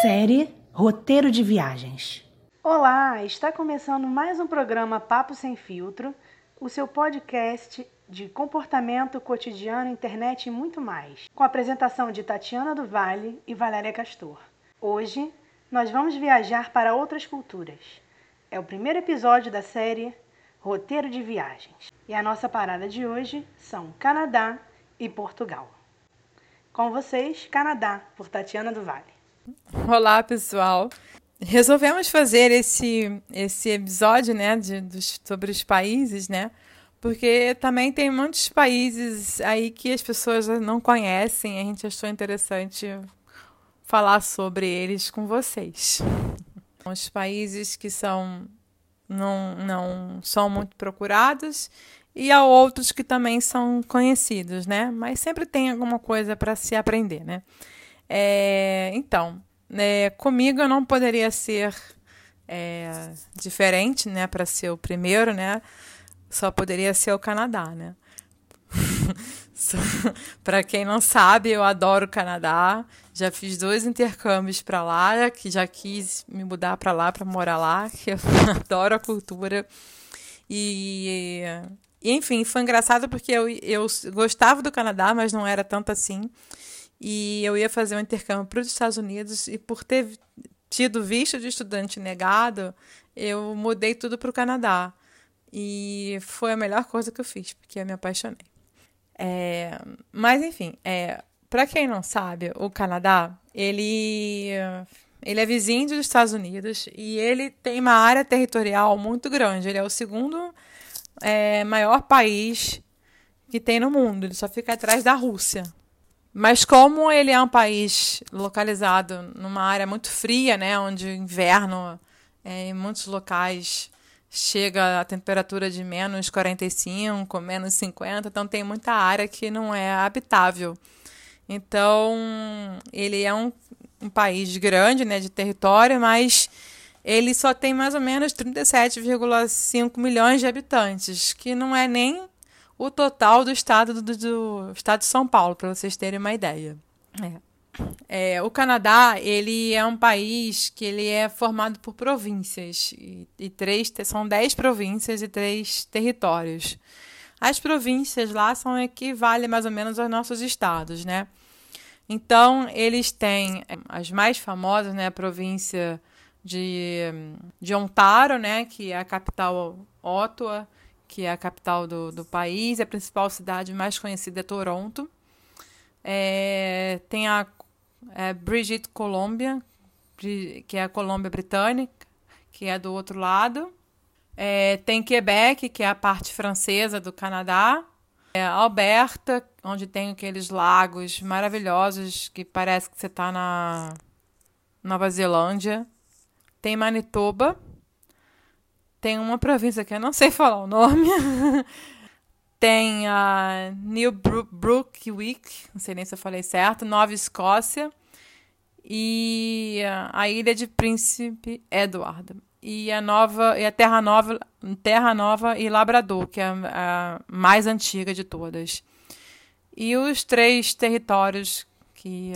Série Roteiro de Viagens. Olá, está começando mais um programa Papo Sem Filtro, o seu podcast de comportamento cotidiano, internet e muito mais, com a apresentação de Tatiana do Vale e Valéria Castor. Hoje, nós vamos viajar para outras culturas. É o primeiro episódio da série Roteiro de Viagens. E a nossa parada de hoje são Canadá e Portugal. Com vocês, Canadá, por Tatiana do Vale. Olá, pessoal. Resolvemos fazer esse, esse episódio, né, de, dos, sobre os países, né, porque também tem muitos países aí que as pessoas não conhecem. A gente achou interessante falar sobre eles com vocês. Os países que são não, não são muito procurados e há outros que também são conhecidos, né? Mas sempre tem alguma coisa para se aprender, né? É, então, é, comigo eu não poderia ser é, diferente, né? Para ser o primeiro, né? Só poderia ser o Canadá, né? para quem não sabe, eu adoro o Canadá. Já fiz dois intercâmbios para lá, que já quis me mudar para lá para morar lá, que eu adoro a cultura. E, e, enfim, foi engraçado porque eu, eu gostava do Canadá, mas não era tanto assim. E eu ia fazer um intercâmbio para os Estados Unidos e por ter tido visto de estudante negado, eu mudei tudo para o Canadá. E foi a melhor coisa que eu fiz, porque eu me apaixonei. É, mas enfim, é, para quem não sabe, o Canadá, ele, ele é vizinho dos Estados Unidos e ele tem uma área territorial muito grande. Ele é o segundo é, maior país que tem no mundo. Ele só fica atrás da Rússia. Mas como ele é um país localizado numa área muito fria, né, onde o inverno é, em muitos locais chega a temperatura de menos 45, menos 50, então tem muita área que não é habitável. Então, ele é um, um país grande, né, de território, mas ele só tem mais ou menos 37,5 milhões de habitantes, que não é nem o total do estado do, do estado de São Paulo, para vocês terem uma ideia. É. É, o Canadá ele é um país que ele é formado por províncias e, e três são dez províncias e três territórios. As províncias lá são equivalem mais ou menos aos nossos estados, né? Então eles têm as mais famosas, né? A província de, de Ontário, né? Que é a capital Ottawa, que é a capital do, do país. A principal cidade mais conhecida é Toronto. É, tem a é Brigitte Columbia, que é a Colômbia Britânica, que é do outro lado. É, tem Quebec, que é a parte francesa do Canadá. É Alberta, onde tem aqueles lagos maravilhosos que parece que você está na Nova Zelândia. Tem Manitoba. Tem uma província que eu não sei falar o nome. Tem a New Brunswick, não sei nem se eu falei certo, Nova Escócia e a Ilha de Príncipe Edward e a nova e a Terra Nova, Terra Nova e Labrador, que é a, a mais antiga de todas. E os três territórios que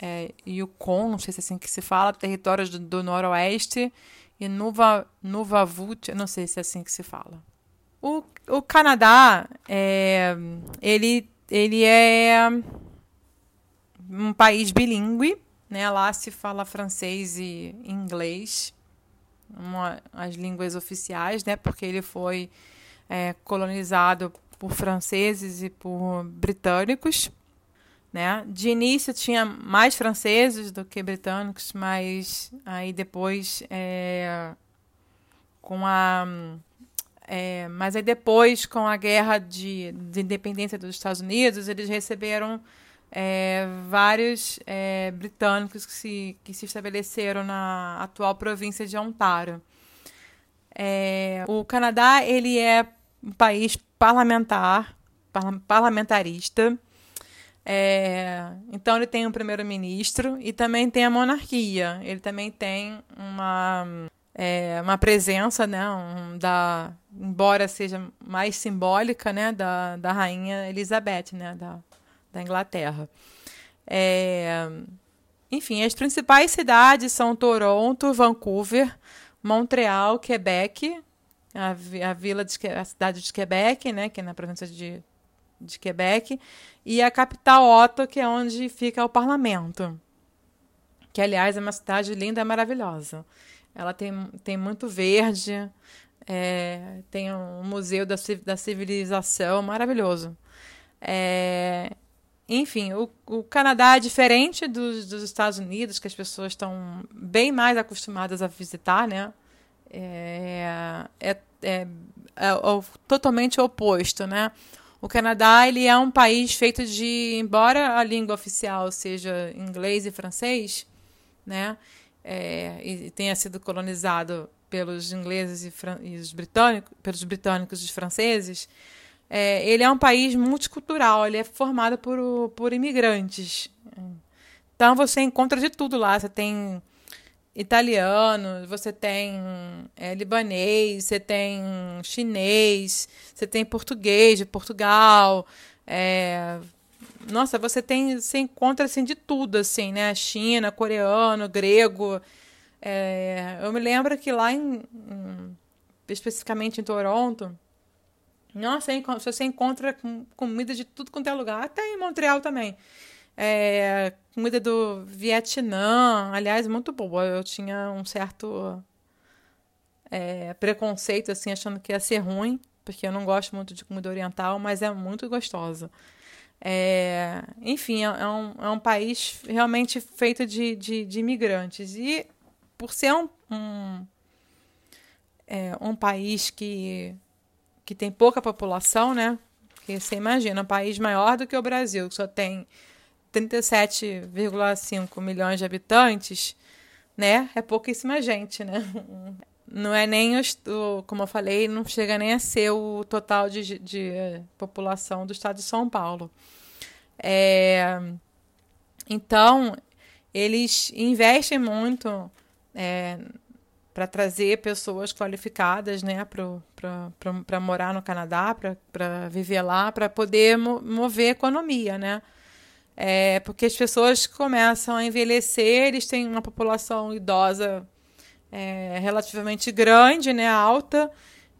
é, Yukon, não sei se é assim que se fala, territórios do, do Noroeste e Nuva Nuvavut, não sei se é assim que se fala. O, o Canadá, é, ele, ele é um país bilíngue, né? Lá se fala francês e inglês, uma, as línguas oficiais, né? Porque ele foi é, colonizado por franceses e por britânicos. Né? De início tinha mais franceses do que britânicos, mas aí depois, é, com a é, mas aí depois, com a guerra de, de independência dos Estados Unidos, eles receberam é, vários é, britânicos que se, que se estabeleceram na atual província de Ontário. É, o Canadá ele é um país parlamentar, parlamentarista. É, então ele tem um primeiro-ministro e também tem a monarquia. Ele também tem uma é, uma presença, né, um, da, embora seja mais simbólica, né, da, da rainha Elizabeth, né, da, da Inglaterra. É, enfim, as principais cidades são Toronto, Vancouver, Montreal, Quebec, a, a vila de, a cidade de Quebec, né, que é na província de, de Quebec, e a capital Ottawa, que é onde fica o parlamento. Que, aliás, é uma cidade linda e maravilhosa. Ela tem, tem muito verde, é, tem um museu da, da civilização maravilhoso. É, enfim, o, o Canadá é diferente dos, dos Estados Unidos, que as pessoas estão bem mais acostumadas a visitar, né? É, é, é, é, é totalmente oposto, né? O Canadá ele é um país feito de, embora a língua oficial seja inglês e francês, né? É, e tenha sido colonizado pelos ingleses e, e os britânicos, pelos britânicos e os franceses, é, ele é um país multicultural, ele é formado por, por imigrantes. Então você encontra de tudo lá. Você tem italiano, você tem é, libanês, você tem chinês, você tem português de Portugal. É, nossa, você tem, você encontra assim de tudo assim, né? China, coreano, grego. É, eu me lembro que lá em, em especificamente em Toronto, nossa, você encontra comida de tudo quanto é lugar, até em Montreal também. É, comida do Vietnã, aliás, muito boa. Eu tinha um certo é, preconceito, assim, achando que ia ser ruim, porque eu não gosto muito de comida oriental, mas é muito gostosa. É, enfim, é, é um, é um país realmente feito de, de, de imigrantes. E por ser um, um, é, um país que que tem pouca população, né? Porque você imagina, um país maior do que o Brasil, que só tem 37,5 milhões de habitantes, né? É pouquíssima gente, né? Não é nem, o, como eu falei, não chega nem a ser o total de, de eh, população do estado de São Paulo. É, então, eles investem muito é, para trazer pessoas qualificadas né, para morar no Canadá, para viver lá, para poder mo mover a economia. Né? É, porque as pessoas começam a envelhecer, eles têm uma população idosa é, relativamente grande, né, alta,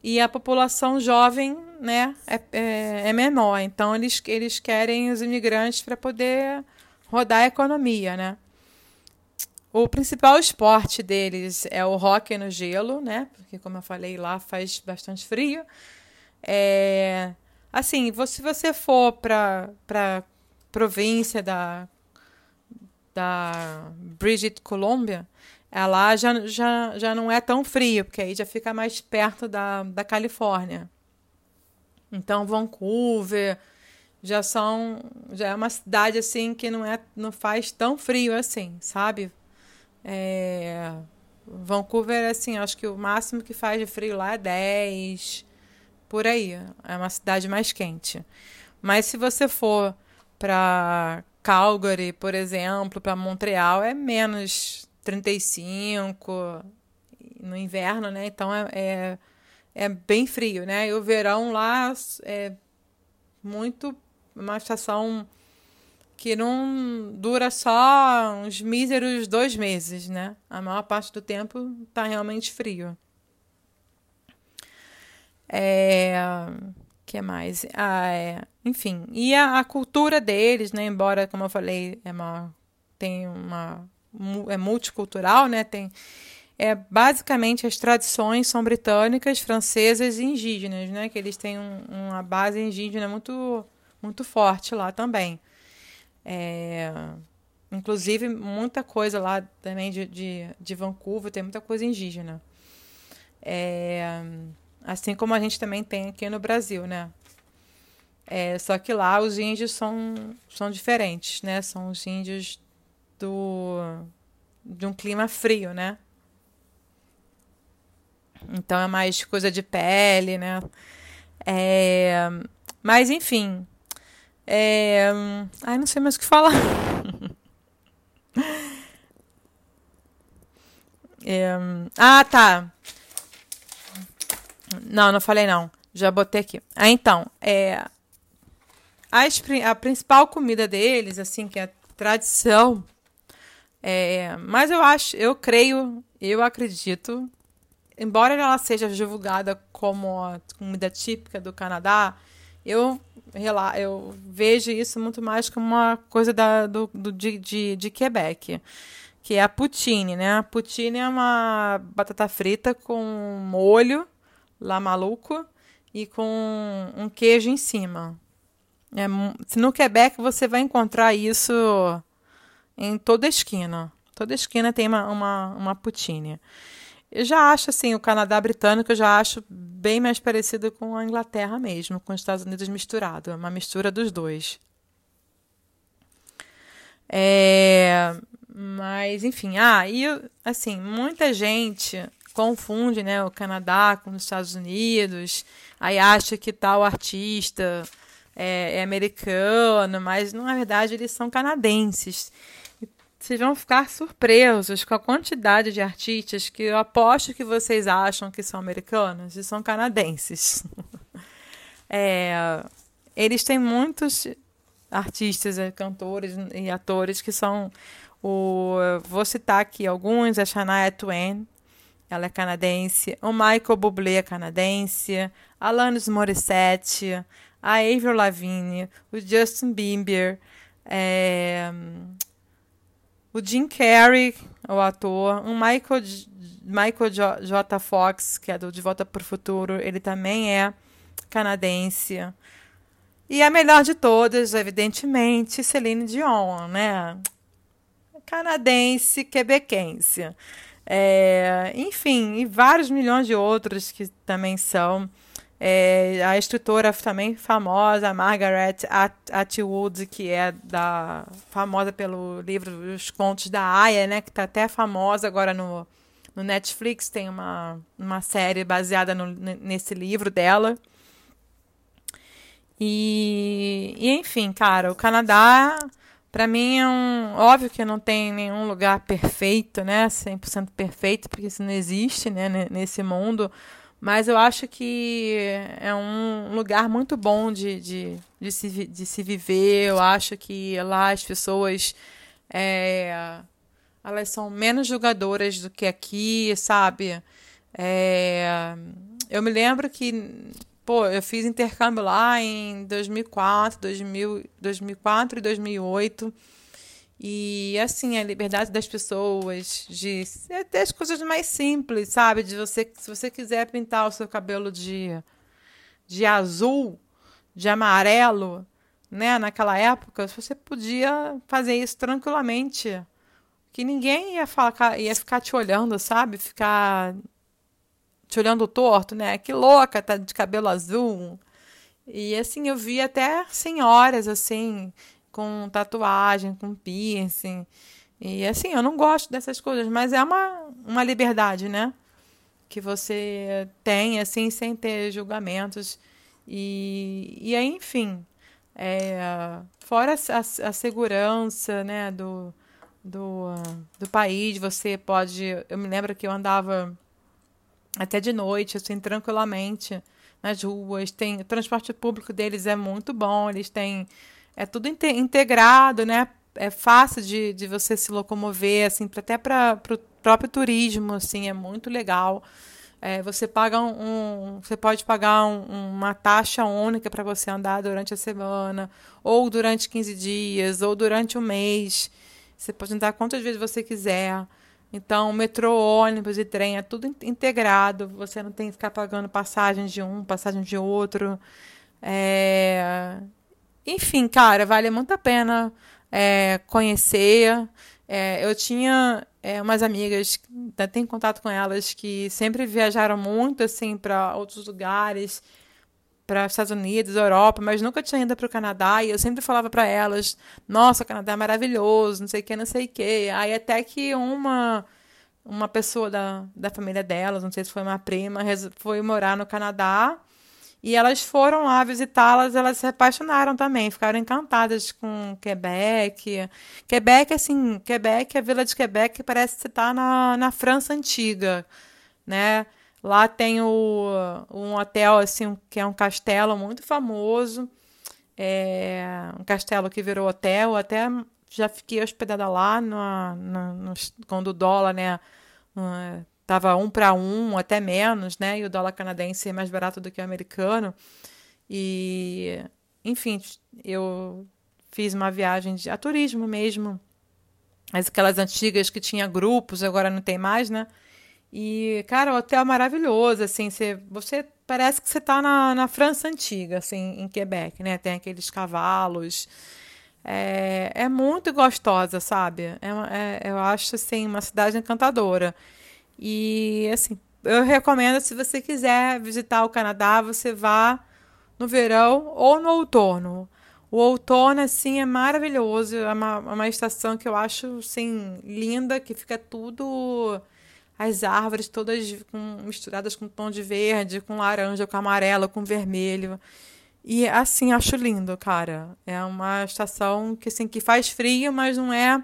e a população jovem né, é, é, é menor. Então, eles, eles querem os imigrantes para poder rodar a economia. Né? O principal esporte deles é o hockey no gelo, né? Porque, como eu falei, lá faz bastante frio. É... Assim, se você for para província da, da British Columbia, lá já, já, já não é tão frio, porque aí já fica mais perto da, da Califórnia. Então, Vancouver já são já é uma cidade assim que não é não faz tão frio assim, sabe? É, Vancouver, assim, acho que o máximo que faz de frio lá é 10, por aí. É uma cidade mais quente. Mas se você for para Calgary, por exemplo, para Montreal, é menos 35 no inverno, né? Então é, é, é bem frio, né? E o verão lá é muito uma estação que não dura só uns míseros dois meses, né? A maior parte do tempo está realmente frio. É, que mais? Ah, é, enfim, e a, a, cultura deles, né? Embora, como eu falei, é uma tem uma é multicultural, né? Tem é basicamente as tradições são britânicas, francesas e indígenas, né? Que eles têm um, uma base indígena muito muito forte lá também. É, inclusive, muita coisa lá também de, de, de Vancouver, tem muita coisa indígena. É, assim como a gente também tem aqui no Brasil, né? É, só que lá os índios são, são diferentes, né? São os índios do, de um clima frio, né? Então é mais coisa de pele, né? É, mas enfim, é... Ai, não sei mais o que falar. É... Ah, tá. Não, não falei não. Já botei aqui. Ah, então, é... A, a principal comida deles, assim, que é a tradição É, mas eu acho, eu creio, eu acredito, embora ela seja divulgada como a comida típica do Canadá, eu, eu vejo isso muito mais como uma coisa da, do, do de, de, de Quebec que é a poutine, né? A poutine é uma batata frita com molho lá maluco e com um queijo em cima. É, no Quebec você vai encontrar isso em toda esquina. Toda esquina tem uma, uma, uma poutine. Eu já acho assim, o Canadá britânico eu já acho bem mais parecido com a Inglaterra mesmo, com os Estados Unidos misturado, é uma mistura dos dois. É, mas, enfim, ah, e assim, muita gente confunde, né, o Canadá com os Estados Unidos, aí acha que tal artista é, é americano, mas na verdade eles são canadenses. Vocês vão ficar surpresos com a quantidade de artistas que eu aposto que vocês acham que são americanos e são canadenses. é, eles têm muitos artistas, cantores e atores que são o, vou citar aqui alguns: a Shania Twain, ela é canadense. O Michael Bublé é canadense. Alanis Morissette. A Avril Lavigne. O Justin Bieber. É, o Jim Carrey, o ator. O Michael, Michael J. J. Fox, que é do De Volta para o Futuro, ele também é canadense. E a melhor de todas, evidentemente, Celine Dion, né? canadense, quebequense. É, enfim, e vários milhões de outros que também são. É, a escritora também famosa, Margaret Atwood, que é da, famosa pelo livro Os Contos da Aya, né, que está até famosa agora no, no Netflix, tem uma, uma série baseada no, nesse livro dela. E, e, enfim, cara, o Canadá para mim é um. Óbvio que não tem nenhum lugar perfeito, né? 100% perfeito, porque isso não existe né? nesse mundo. Mas eu acho que é um lugar muito bom de, de, de, se, de se viver. Eu acho que lá as pessoas. É, elas são menos julgadoras do que aqui, sabe? É, eu me lembro que Pô, eu fiz intercâmbio lá em 2004, 2000, 2004 e 2008. E assim, a liberdade das pessoas, de até as coisas mais simples, sabe? De você, se você quiser pintar o seu cabelo de, de azul, de amarelo, né? Naquela época, você podia fazer isso tranquilamente. Que ninguém ia, falar, ia ficar te olhando, sabe? Ficar te olhando torto, né? Que louca, tá de cabelo azul. E assim, eu vi até senhoras assim, com tatuagem, com piercing. E assim, eu não gosto dessas coisas, mas é uma, uma liberdade, né? Que você tem, assim, sem ter julgamentos. E, e aí, enfim, é, fora a, a, segurança, né, do, do, do país, você pode. Eu me lembro que eu andava até de noite, assim, tranquilamente nas ruas. Tem, o transporte público deles é muito bom, eles têm. É tudo integrado, né? É fácil de, de você se locomover, assim, até para o próprio turismo, assim, é muito legal. É, você paga um, um, você pode pagar um, uma taxa única para você andar durante a semana, ou durante 15 dias, ou durante um mês. Você pode andar quantas vezes você quiser. Então, metrô, ônibus e trem é tudo integrado. Você não tem que ficar pagando passagem de um, passagem de outro. É... Enfim, cara, vale muito a pena é, conhecer. É, eu tinha é, umas amigas, ainda tenho contato com elas, que sempre viajaram muito assim para outros lugares para Estados Unidos, Europa, mas nunca tinha ido para o Canadá. E eu sempre falava para elas: Nossa, o Canadá é maravilhoso, não sei o que, não sei o que. Aí até que uma uma pessoa da, da família delas, não sei se foi uma prima, foi morar no Canadá. E elas foram lá visitá-las, elas se apaixonaram também, ficaram encantadas com Quebec. Quebec, assim, Quebec, a vila de Quebec parece que está na, na França antiga, né? Lá tem o, um hotel, assim, que é um castelo muito famoso. É um castelo que virou hotel, até já fiquei hospedada lá no, no, no quando o dólar, né, tava um para um, até menos, né, e o dólar canadense é mais barato do que o americano. E, enfim, eu fiz uma viagem de, a turismo mesmo, mas aquelas antigas que tinha grupos, agora não tem mais, né? E, cara, o hotel é maravilhoso, assim, você, você parece que você está na, na França antiga, assim, em Quebec, né? Tem aqueles cavalos. É, é muito gostosa, sabe? É, é, eu acho, assim, uma cidade encantadora. E, assim, eu recomendo, se você quiser visitar o Canadá, você vá no verão ou no outono. O outono, assim, é maravilhoso. É uma, uma estação que eu acho, assim, linda, que fica tudo as árvores todas com, misturadas com tom de verde, com laranja, com amarelo, com vermelho. E assim, acho lindo, cara. É uma estação que assim que faz frio, mas não é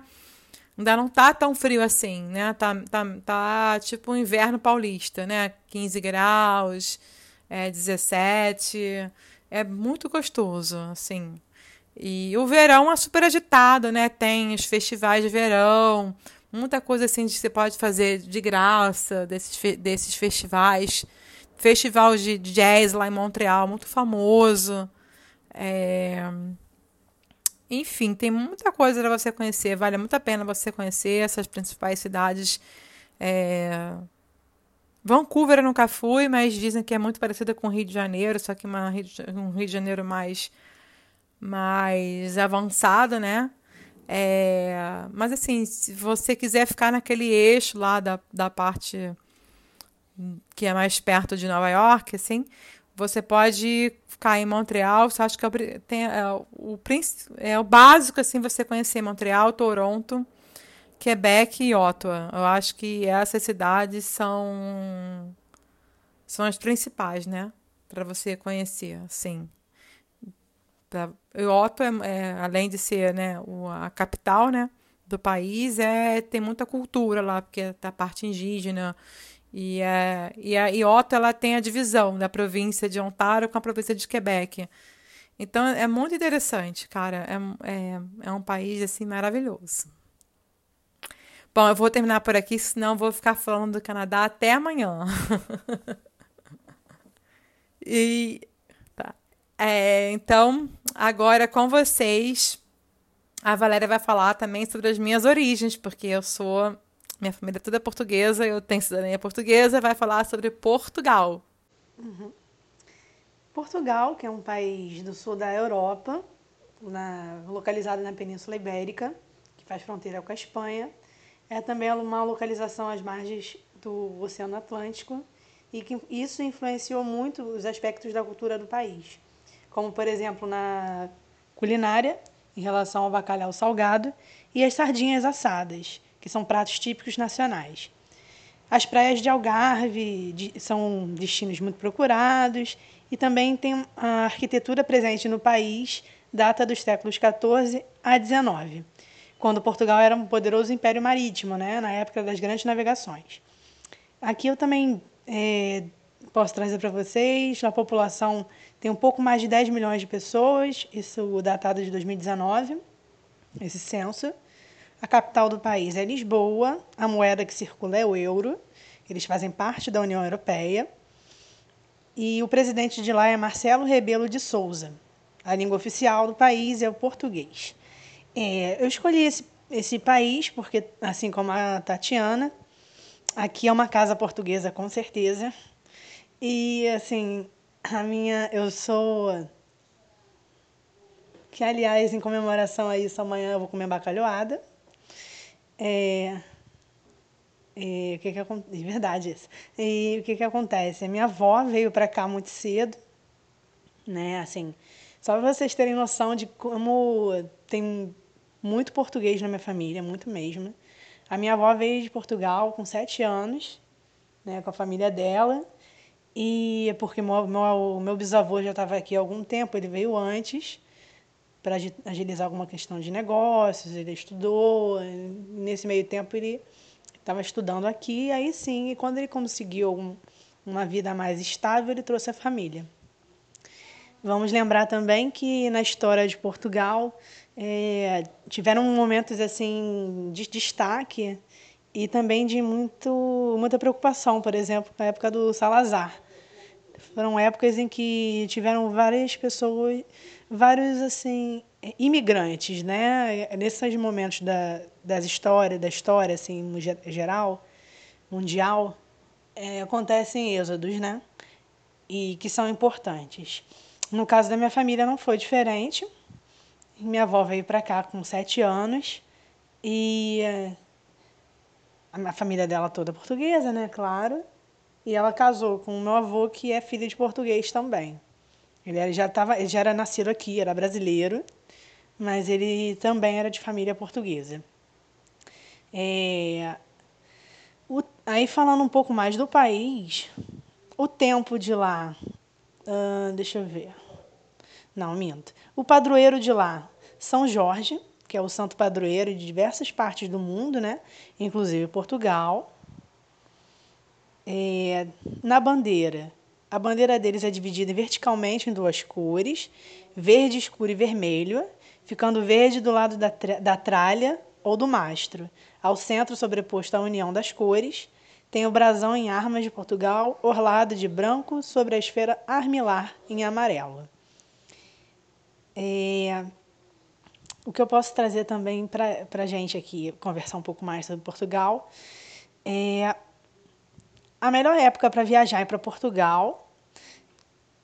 ainda não tá tão frio assim, né? Tá, tá, tá tipo um inverno paulista, né? 15 graus, é 17. É muito gostoso, assim. E o verão é super agitado, né? Tem os festivais de verão, muita coisa assim que você pode fazer de graça desses, desses festivais. Festival de jazz lá em Montreal, muito famoso. É... Enfim, tem muita coisa para você conhecer. Vale muito a pena você conhecer essas principais cidades. É... Vancouver eu nunca fui, mas dizem que é muito parecida com o Rio de Janeiro, só que uma, um Rio de Janeiro mais, mais avançado, né? É, mas assim, se você quiser ficar naquele eixo lá da, da parte que é mais perto de Nova York, assim, você pode ficar em Montreal. Você acha que é, tem, é, o, é o básico assim você conhecer Montreal, Toronto, Quebec e Ottawa. Eu acho que essas cidades são são as principais, né, para você conhecer, assim. Pra, Ottawa, é, é, além de ser né, o, a capital né, do país, é, tem muita cultura lá, porque é a parte indígena. E, é, e a e Ottawa ela tem a divisão da província de Ontário com a província de Quebec. Então é muito interessante, cara. É, é, é um país assim maravilhoso. Bom, eu vou terminar por aqui, senão vou ficar falando do Canadá até amanhã. e é, então, agora com vocês, a Valéria vai falar também sobre as minhas origens, porque eu sou. Minha família toda é portuguesa, eu tenho cidadania portuguesa, vai falar sobre Portugal. Uhum. Portugal, que é um país do sul da Europa, na, localizado na Península Ibérica, que faz fronteira com a Espanha, é também uma localização às margens do Oceano Atlântico e que isso influenciou muito os aspectos da cultura do país como por exemplo na culinária, em relação ao bacalhau salgado, e as sardinhas assadas, que são pratos típicos nacionais. As praias de Algarve são destinos muito procurados e também tem a arquitetura presente no país data dos séculos 14 a 19, quando Portugal era um poderoso império marítimo, né, na época das grandes navegações. Aqui eu também é, posso trazer para vocês a população tem um pouco mais de 10 milhões de pessoas, isso datado de 2019, esse censo. A capital do país é Lisboa, a moeda que circula é o euro, eles fazem parte da União Europeia. E o presidente de lá é Marcelo Rebelo de Souza. A língua oficial do país é o português. É, eu escolhi esse, esse país porque, assim como a Tatiana, aqui é uma casa portuguesa com certeza. E, assim, a minha, eu sou. Que, aliás, em comemoração a isso, amanhã eu vou comer bacalhoada. É, e, o que que acontece? De verdade isso. E o que que acontece? A minha avó veio para cá muito cedo, né? Assim, só para vocês terem noção de como tem muito português na minha família, muito mesmo. A minha avó veio de Portugal com sete anos, né, com a família dela. E é porque meu, meu, meu bisavô já estava aqui há algum tempo, ele veio antes para agilizar alguma questão de negócios, ele estudou, nesse meio tempo ele estava estudando aqui, aí sim, e quando ele conseguiu um, uma vida mais estável, ele trouxe a família. Vamos lembrar também que na história de Portugal é, tiveram momentos assim de destaque e também de muito, muita preocupação, por exemplo, na época do Salazar. Foram épocas em que tiveram várias pessoas, vários assim imigrantes, né? Nesses momentos da, das histórias, da história assim, no geral, mundial, é, acontecem êxodos, né? E que são importantes. No caso da minha família não foi diferente. Minha avó veio para cá com sete anos e é, a família dela toda portuguesa, né? Claro. E ela casou com o meu avô, que é filho de português também. Ele já, tava, ele já era nascido aqui, era brasileiro, mas ele também era de família portuguesa. É, o, aí falando um pouco mais do país, o tempo de lá, uh, deixa eu ver. Não, minto. O padroeiro de lá, São Jorge, que é o santo padroeiro de diversas partes do mundo, né? inclusive Portugal. É, na bandeira, a bandeira deles é dividida verticalmente em duas cores, verde escuro e vermelho, ficando verde do lado da, da tralha ou do mastro. Ao centro, sobreposto à união das cores, tem o brasão em armas de Portugal, orlado de branco sobre a esfera armilar em amarelo. É, o que eu posso trazer também para a gente aqui, conversar um pouco mais sobre Portugal, é a melhor época para viajar é para Portugal.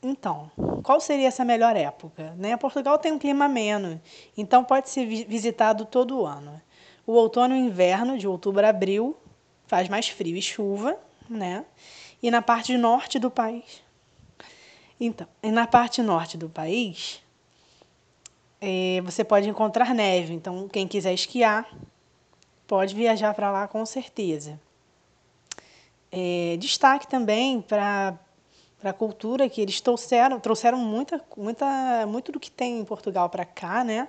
Então, qual seria essa melhor época? Né? Portugal tem um clima ameno, então pode ser visitado todo o ano. O outono e inverno, de outubro a abril, faz mais frio e chuva, né? E na parte norte do país. Então, na parte norte do país, é, você pode encontrar neve. Então, quem quiser esquiar, pode viajar para lá com certeza. É, destaque também para a cultura que eles trouxeram, trouxeram muita, muita, muito do que tem em Portugal para cá, né?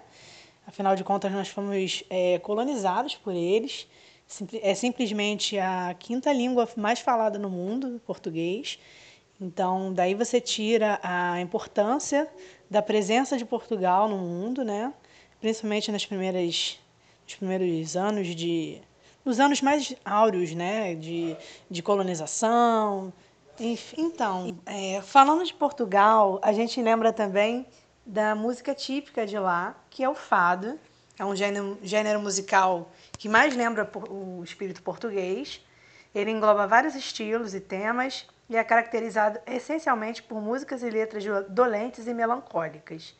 Afinal de contas, nós fomos é, colonizados por eles. É simplesmente a quinta língua mais falada no mundo, português. Então, daí você tira a importância da presença de Portugal no mundo, né? Principalmente nas primeiras, nos primeiros anos de, nos anos mais áureos, né? De, de colonização. Enfim, então, é, falando de Portugal, a gente lembra também da música típica de lá, que é o fado. É um gênero, gênero musical que mais lembra o espírito português. Ele engloba vários estilos e temas e é caracterizado essencialmente por músicas e letras dolentes e melancólicas.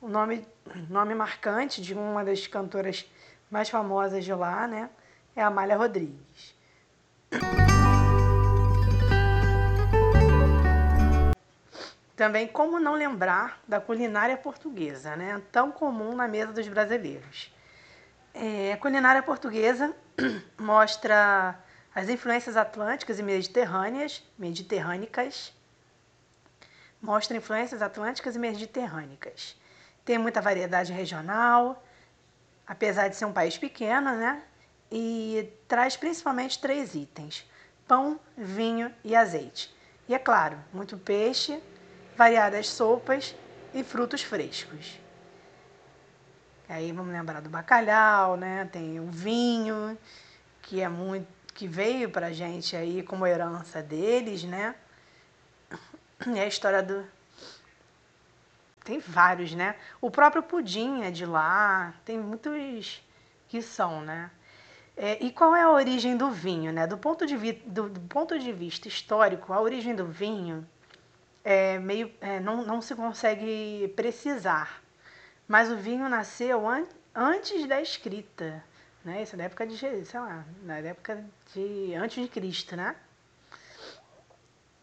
O nome, nome marcante de uma das cantoras mais famosas de lá né, é Amália Rodrigues. Também como não lembrar da culinária portuguesa, né, tão comum na mesa dos brasileiros. É, a culinária portuguesa mostra as influências atlânticas e mediterrâneas, mediterrânicas, mostra influências atlânticas e mediterrânicas. Tem muita variedade regional, apesar de ser um país pequeno, né? E traz principalmente três itens: pão, vinho e azeite. E é claro, muito peixe, variadas sopas e frutos frescos. Aí vamos lembrar do bacalhau, né? Tem o vinho, que é muito que veio para a gente aí como herança deles, né? E a história do. Tem vários, né? O próprio pudim é de lá, tem muitos que são, né? É, e qual é a origem do vinho, né? Do ponto de, vi... do, do ponto de vista histórico, a origem do vinho é meio, é, não, não se consegue precisar. Mas o vinho nasceu an antes da escrita né? Isso é da época de, sei lá, na época de antes de Cristo, né?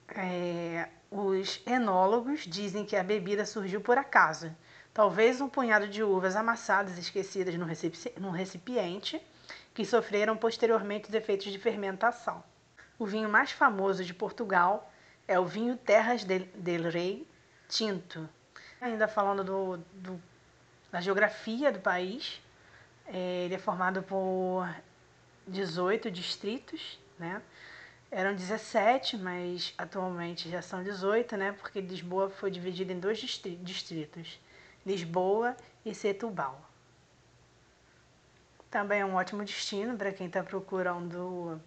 É, os enólogos dizem que a bebida surgiu por acaso. Talvez um punhado de uvas amassadas esquecidas num recipiente que sofreram posteriormente os efeitos de fermentação. O vinho mais famoso de Portugal é o vinho Terras del, Rei Tinto. Ainda falando do, do, da geografia do país, é, ele é formado por 18 distritos, né? Eram 17, mas atualmente já são 18, né? Porque Lisboa foi dividida em dois distritos, Lisboa e Setúbal. Também é um ótimo destino para quem está procurando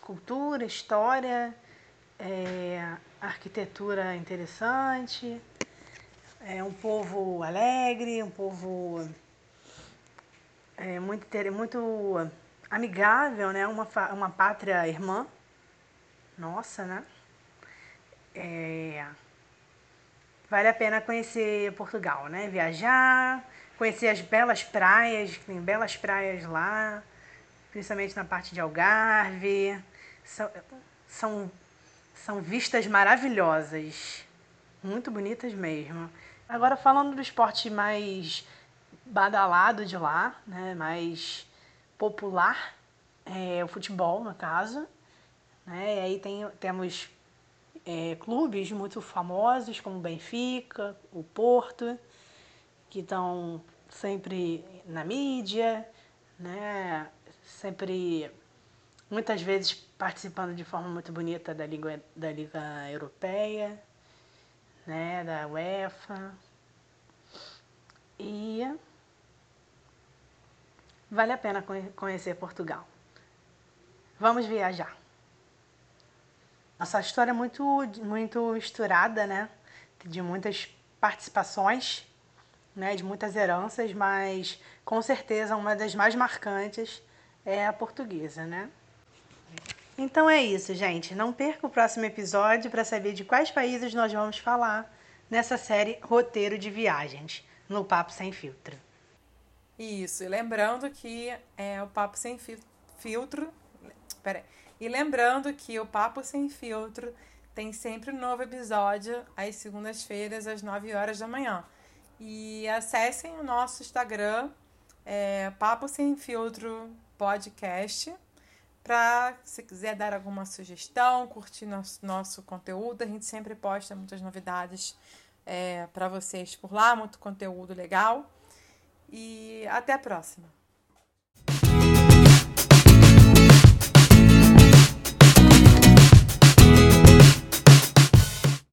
cultura, história, é, arquitetura interessante. É um povo alegre, um povo é, muito, muito amigável, né? Uma, uma pátria irmã. Nossa, né? É, vale a pena conhecer Portugal, né? Viajar, conhecer as belas praias, tem belas praias lá, principalmente na parte de Algarve. São, são, são vistas maravilhosas, muito bonitas mesmo. Agora falando do esporte mais badalado de lá, né, mais popular, é o futebol, no caso. Né, e aí tem, temos é, clubes muito famosos, como o Benfica, o Porto, que estão sempre na mídia, né, sempre, muitas vezes, participando de forma muito bonita da Liga, da Liga Europeia, né, da UEFA. E Vale a pena conhecer Portugal. Vamos viajar. Nossa história é muito, muito misturada, né? De muitas participações, né? De muitas heranças, mas com certeza uma das mais marcantes é a portuguesa, né? Então é isso, gente. Não perca o próximo episódio para saber de quais países nós vamos falar nessa série Roteiro de Viagens, no Papo Sem Filtro. Isso, e lembrando que é o Papo Sem Filtro. Peraí. E lembrando que o Papo Sem Filtro tem sempre um novo episódio às segundas-feiras, às 9 horas da manhã. E acessem o nosso Instagram, é, Papo Sem Filtro Podcast, para se quiser dar alguma sugestão, curtir nosso, nosso conteúdo. A gente sempre posta muitas novidades é, para vocês por lá, muito conteúdo legal. E até a próxima!